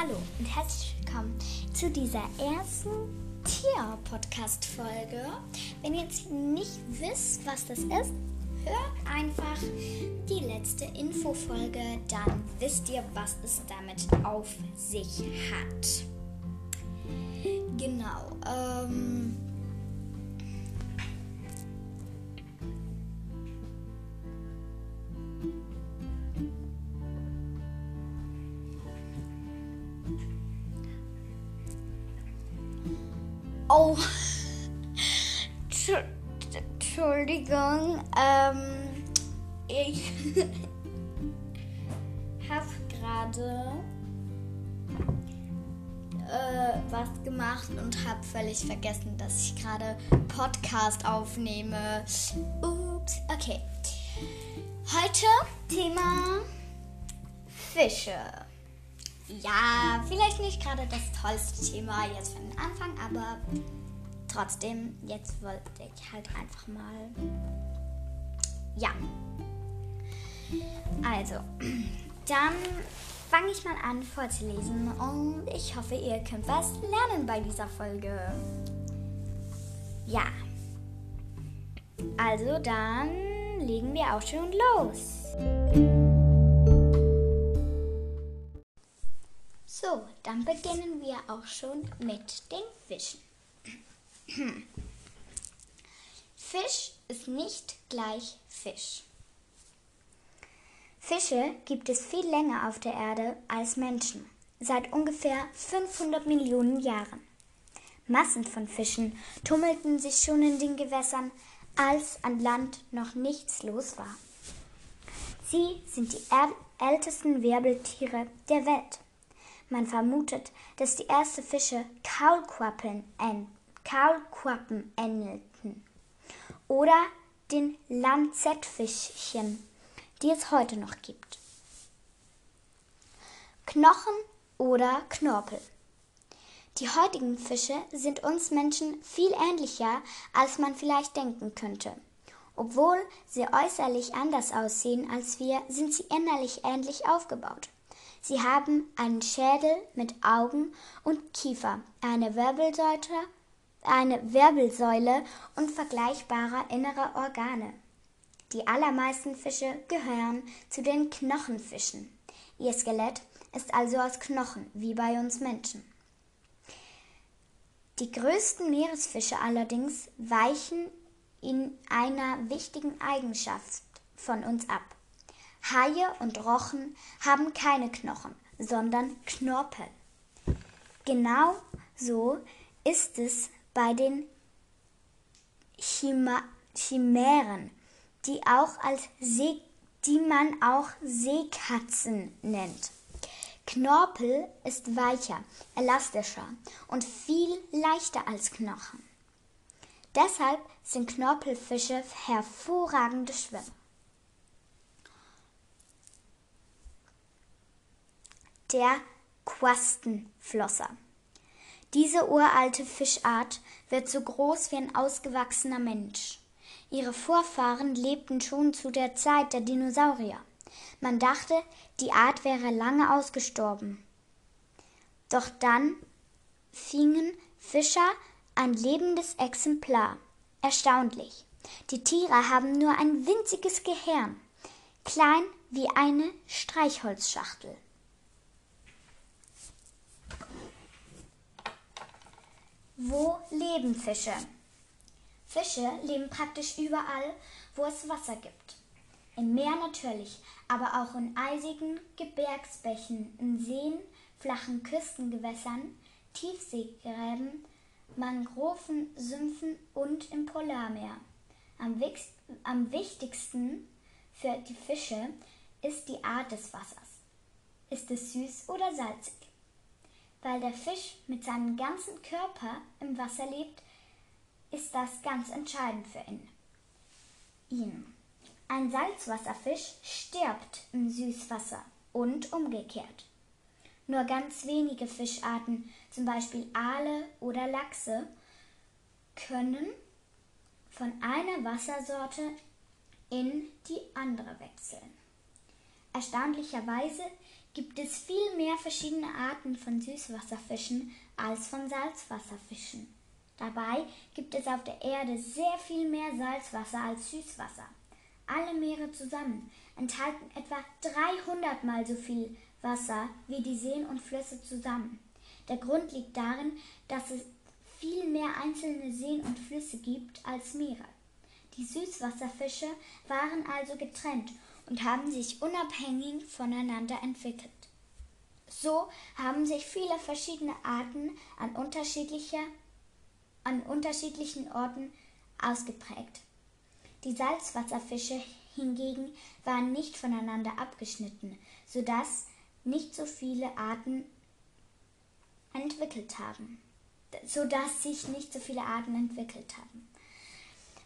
Hallo und herzlich willkommen zu dieser ersten Tier-Podcast-Folge. Wenn ihr jetzt nicht wisst, was das ist, hört einfach die letzte Infofolge, dann wisst ihr, was es damit auf sich hat. Genau. Ähm Oh. Entschuldigung. Ähm, ich habe gerade äh, was gemacht und habe völlig vergessen, dass ich gerade Podcast aufnehme. Ups. Okay. Heute Thema Fische. Ja, vielleicht nicht gerade das tollste Thema jetzt für den Anfang, aber trotzdem, jetzt wollte ich halt einfach mal. Ja. Also, dann fange ich mal an vorzulesen und ich hoffe, ihr könnt was lernen bei dieser Folge. Ja. Also, dann legen wir auch schon los. Dann beginnen wir auch schon mit den Fischen. Fisch ist nicht gleich Fisch. Fische gibt es viel länger auf der Erde als Menschen, seit ungefähr 500 Millionen Jahren. Massen von Fischen tummelten sich schon in den Gewässern, als an Land noch nichts los war. Sie sind die ältesten Wirbeltiere der Welt. Man vermutet, dass die ersten Fische Kaulquappen, Kaulquappen ähnelten oder den Lanzettfischchen, die es heute noch gibt. Knochen oder Knorpel. Die heutigen Fische sind uns Menschen viel ähnlicher, als man vielleicht denken könnte. Obwohl sie äußerlich anders aussehen als wir, sind sie innerlich ähnlich aufgebaut. Sie haben einen Schädel mit Augen und Kiefer, eine Wirbelsäule, eine Wirbelsäule und vergleichbare innere Organe. Die allermeisten Fische gehören zu den Knochenfischen. Ihr Skelett ist also aus Knochen, wie bei uns Menschen. Die größten Meeresfische allerdings weichen in einer wichtigen Eigenschaft von uns ab. Haie und Rochen haben keine Knochen, sondern Knorpel. Genau so ist es bei den Chima Chimären, die, auch als See die man auch Seekatzen nennt. Knorpel ist weicher, elastischer und viel leichter als Knochen. Deshalb sind Knorpelfische hervorragende Schwimmer. Der Quastenflosser. Diese uralte Fischart wird so groß wie ein ausgewachsener Mensch. Ihre Vorfahren lebten schon zu der Zeit der Dinosaurier. Man dachte, die Art wäre lange ausgestorben. Doch dann fingen Fischer ein lebendes Exemplar. Erstaunlich. Die Tiere haben nur ein winziges Gehirn, klein wie eine Streichholzschachtel. Wo leben Fische? Fische leben praktisch überall, wo es Wasser gibt. Im Meer natürlich, aber auch in eisigen Gebirgsbächen, in Seen, flachen Küstengewässern, Tiefseegräben, Mangroven, Sümpfen und im Polarmeer. Am, am wichtigsten für die Fische ist die Art des Wassers. Ist es süß oder salzig? Weil der Fisch mit seinem ganzen Körper im Wasser lebt, ist das ganz entscheidend für ihn. ihn. Ein Salzwasserfisch stirbt im Süßwasser und umgekehrt. Nur ganz wenige Fischarten, zum Beispiel Aale oder Lachse, können von einer Wassersorte in die andere wechseln. Erstaunlicherweise gibt es viel mehr verschiedene Arten von Süßwasserfischen als von Salzwasserfischen. Dabei gibt es auf der Erde sehr viel mehr Salzwasser als Süßwasser. Alle Meere zusammen enthalten etwa 300 mal so viel Wasser wie die Seen und Flüsse zusammen. Der Grund liegt darin, dass es viel mehr einzelne Seen und Flüsse gibt als Meere. Die Süßwasserfische waren also getrennt und haben sich unabhängig voneinander entwickelt. So haben sich viele verschiedene Arten an, unterschiedlicher, an unterschiedlichen Orten ausgeprägt. Die Salzwasserfische hingegen waren nicht voneinander abgeschnitten, sodass nicht so viele Arten entwickelt haben, sodass sich nicht so viele Arten entwickelt haben.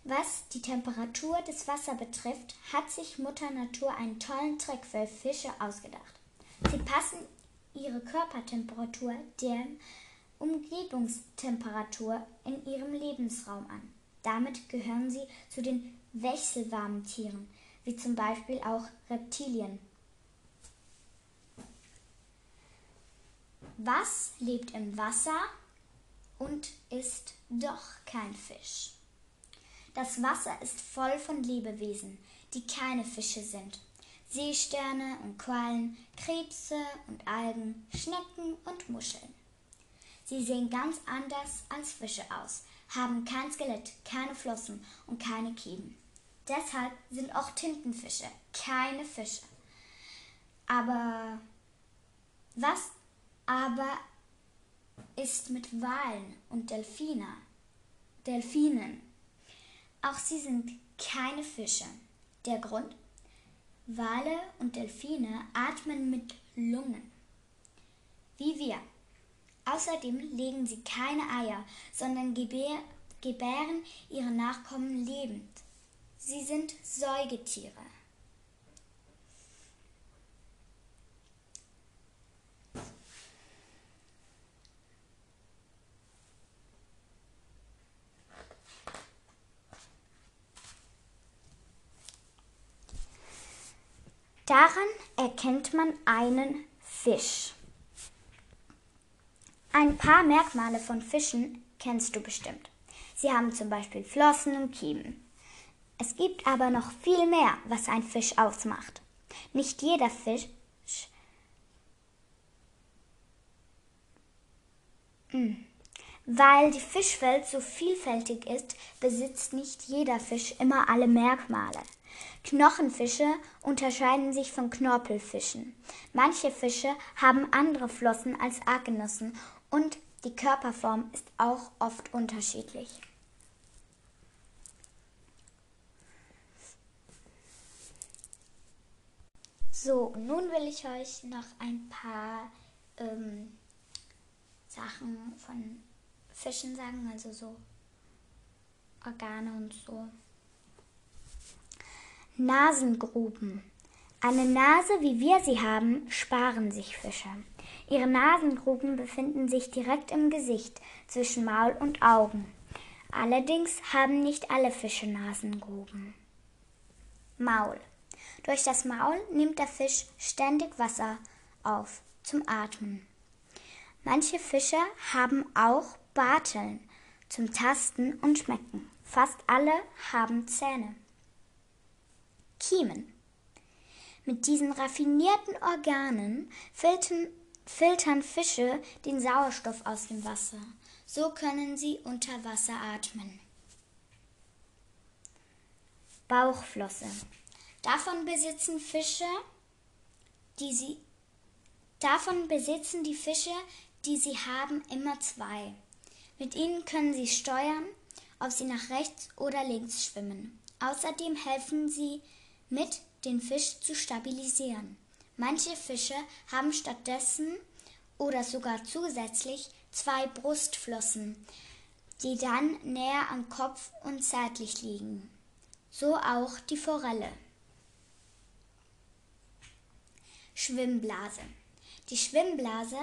Was die Temperatur des Wassers betrifft, hat sich Mutter Natur einen tollen Trick für Fische ausgedacht. Sie passen ihre Körpertemperatur der Umgebungstemperatur in ihrem Lebensraum an. Damit gehören sie zu den wechselwarmen Tieren, wie zum Beispiel auch Reptilien. Was lebt im Wasser und ist doch kein Fisch? Das Wasser ist voll von Lebewesen, die keine Fische sind. Seesterne und Quallen, Krebse und Algen, Schnecken und Muscheln. Sie sehen ganz anders als Fische aus, haben kein Skelett, keine Flossen und keine Kiemen. Deshalb sind auch Tintenfische keine Fische. Aber was aber ist mit Walen und Delfiner? Delfinen. Auch sie sind keine Fische. Der Grund? Wale und Delfine atmen mit Lungen. Wie wir. Außerdem legen sie keine Eier, sondern gebären ihre Nachkommen lebend. Sie sind Säugetiere. Daran erkennt man einen Fisch. Ein paar Merkmale von Fischen kennst du bestimmt. Sie haben zum Beispiel Flossen und Kiemen. Es gibt aber noch viel mehr, was ein Fisch ausmacht. Nicht jeder Fisch hm. Weil die Fischwelt so vielfältig ist, besitzt nicht jeder Fisch immer alle Merkmale. Knochenfische unterscheiden sich von Knorpelfischen. Manche Fische haben andere Flossen als Artgenossen und die Körperform ist auch oft unterschiedlich. So, nun will ich euch noch ein paar ähm, Sachen von Fischen sagen, also so Organe und so. Nasengruben. Eine Nase, wie wir sie haben, sparen sich Fische. Ihre Nasengruben befinden sich direkt im Gesicht, zwischen Maul und Augen. Allerdings haben nicht alle Fische Nasengruben. Maul. Durch das Maul nimmt der Fisch ständig Wasser auf zum Atmen. Manche Fische haben auch Barteln zum Tasten und Schmecken. Fast alle haben Zähne. Kiemen. Mit diesen raffinierten Organen filtern, filtern Fische den Sauerstoff aus dem Wasser. So können sie unter Wasser atmen. Bauchflosse. Davon besitzen Fische, die sie davon besitzen die Fische, die sie haben, immer zwei. Mit ihnen können sie steuern, ob sie nach rechts oder links schwimmen. Außerdem helfen sie mit, den Fisch zu stabilisieren. Manche Fische haben stattdessen oder sogar zusätzlich zwei Brustflossen, die dann näher am Kopf und seitlich liegen. So auch die Forelle. Schwimmblase. Die Schwimmblase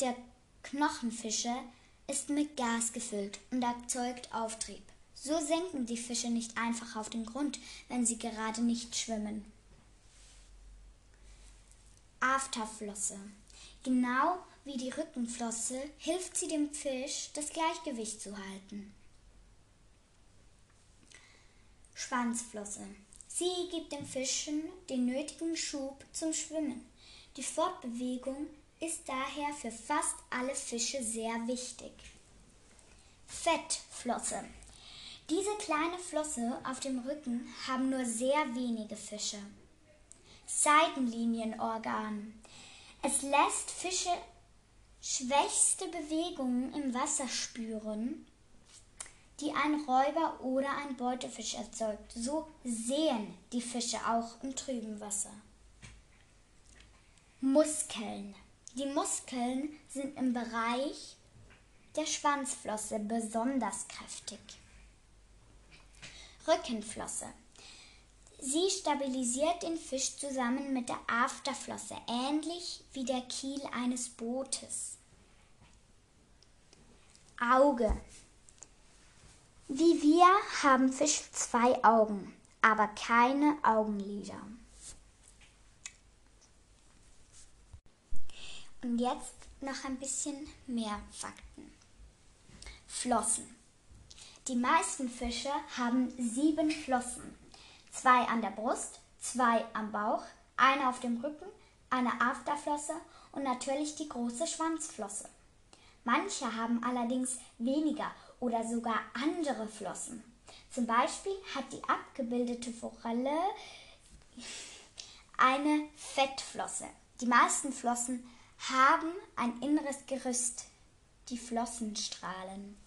der Knochenfische ist mit Gas gefüllt und erzeugt Auftrieb. So senken die Fische nicht einfach auf den Grund, wenn sie gerade nicht schwimmen. Afterflosse. Genau wie die Rückenflosse hilft sie dem Fisch, das Gleichgewicht zu halten. Schwanzflosse. Sie gibt den Fischen den nötigen Schub zum Schwimmen. Die Fortbewegung ist daher für fast alle Fische sehr wichtig. Fettflosse. Diese kleine Flosse auf dem Rücken haben nur sehr wenige Fische. Seitenlinienorgan. Es lässt Fische schwächste Bewegungen im Wasser spüren, die ein Räuber oder ein Beutefisch erzeugt. So sehen die Fische auch im trüben Wasser. Muskeln. Die Muskeln sind im Bereich der Schwanzflosse besonders kräftig. Rückenflosse. Sie stabilisiert den Fisch zusammen mit der Afterflosse, ähnlich wie der Kiel eines Bootes. Auge. Wie wir haben Fisch zwei Augen, aber keine Augenlider. Und jetzt noch ein bisschen mehr Fakten. Flossen. Die meisten Fische haben sieben Flossen. Zwei an der Brust, zwei am Bauch, eine auf dem Rücken, eine Afterflosse und natürlich die große Schwanzflosse. Manche haben allerdings weniger oder sogar andere Flossen. Zum Beispiel hat die abgebildete Forelle eine Fettflosse. Die meisten Flossen haben ein inneres Gerüst, die Flossenstrahlen.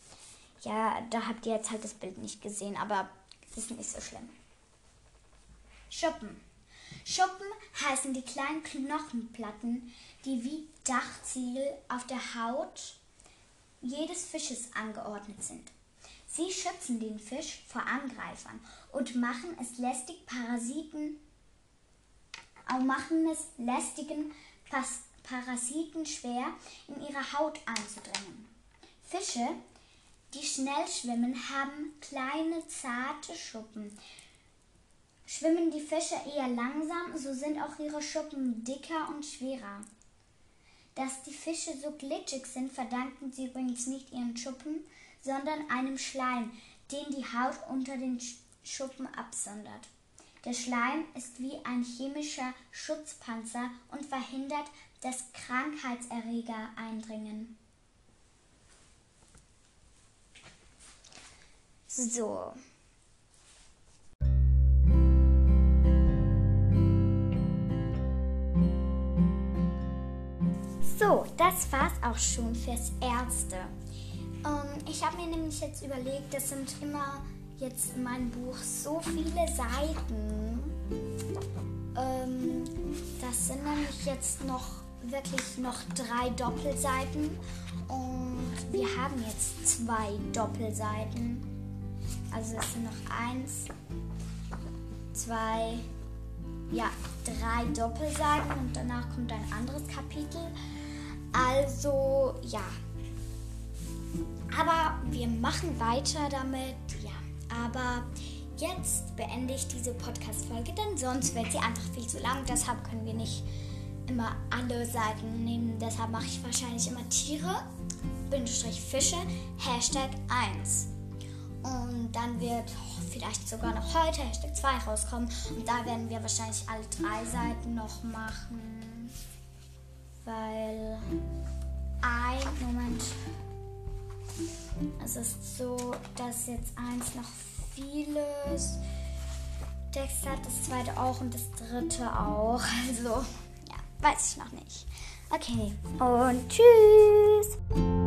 Ja, da habt ihr jetzt halt das Bild nicht gesehen, aber es ist nicht so schlimm. Schuppen. Schuppen heißen die kleinen Knochenplatten, die wie Dachziegel auf der Haut jedes Fisches angeordnet sind. Sie schützen den Fisch vor Angreifern und machen es lästig Parasiten machen es lästigen Parasiten schwer, in ihre Haut einzudringen. Fische, die schnell schwimmen, haben kleine zarte Schuppen, Schwimmen die Fische eher langsam, so sind auch ihre Schuppen dicker und schwerer. Dass die Fische so glitschig sind, verdanken sie übrigens nicht ihren Schuppen, sondern einem Schleim, den die Haut unter den Schuppen absondert. Der Schleim ist wie ein chemischer Schutzpanzer und verhindert, dass Krankheitserreger eindringen. So, So, das war's auch schon fürs Erste. Ähm, ich habe mir nämlich jetzt überlegt, das sind immer jetzt in meinem Buch so viele Seiten. Ähm, das sind nämlich jetzt noch wirklich noch drei Doppelseiten und wir haben jetzt zwei Doppelseiten. Also es sind noch eins, zwei, ja, drei Doppelseiten und danach kommt ein anderes Kapitel. Also ja. Aber wir machen weiter damit. Ja. Aber jetzt beende ich diese Podcast-Folge, denn sonst wird sie einfach viel zu lang. Deshalb können wir nicht immer alle Seiten nehmen. Deshalb mache ich wahrscheinlich immer Tiere, Bindestrich Fische, Hashtag 1. Und dann wird vielleicht sogar noch heute Hashtag 2 rauskommen. Und da werden wir wahrscheinlich alle drei Seiten noch machen weil ein Moment. Es ist so, dass jetzt eins noch vieles Text hat, das zweite auch und das dritte auch. Also, ja, weiß ich noch nicht. Okay, und tschüss.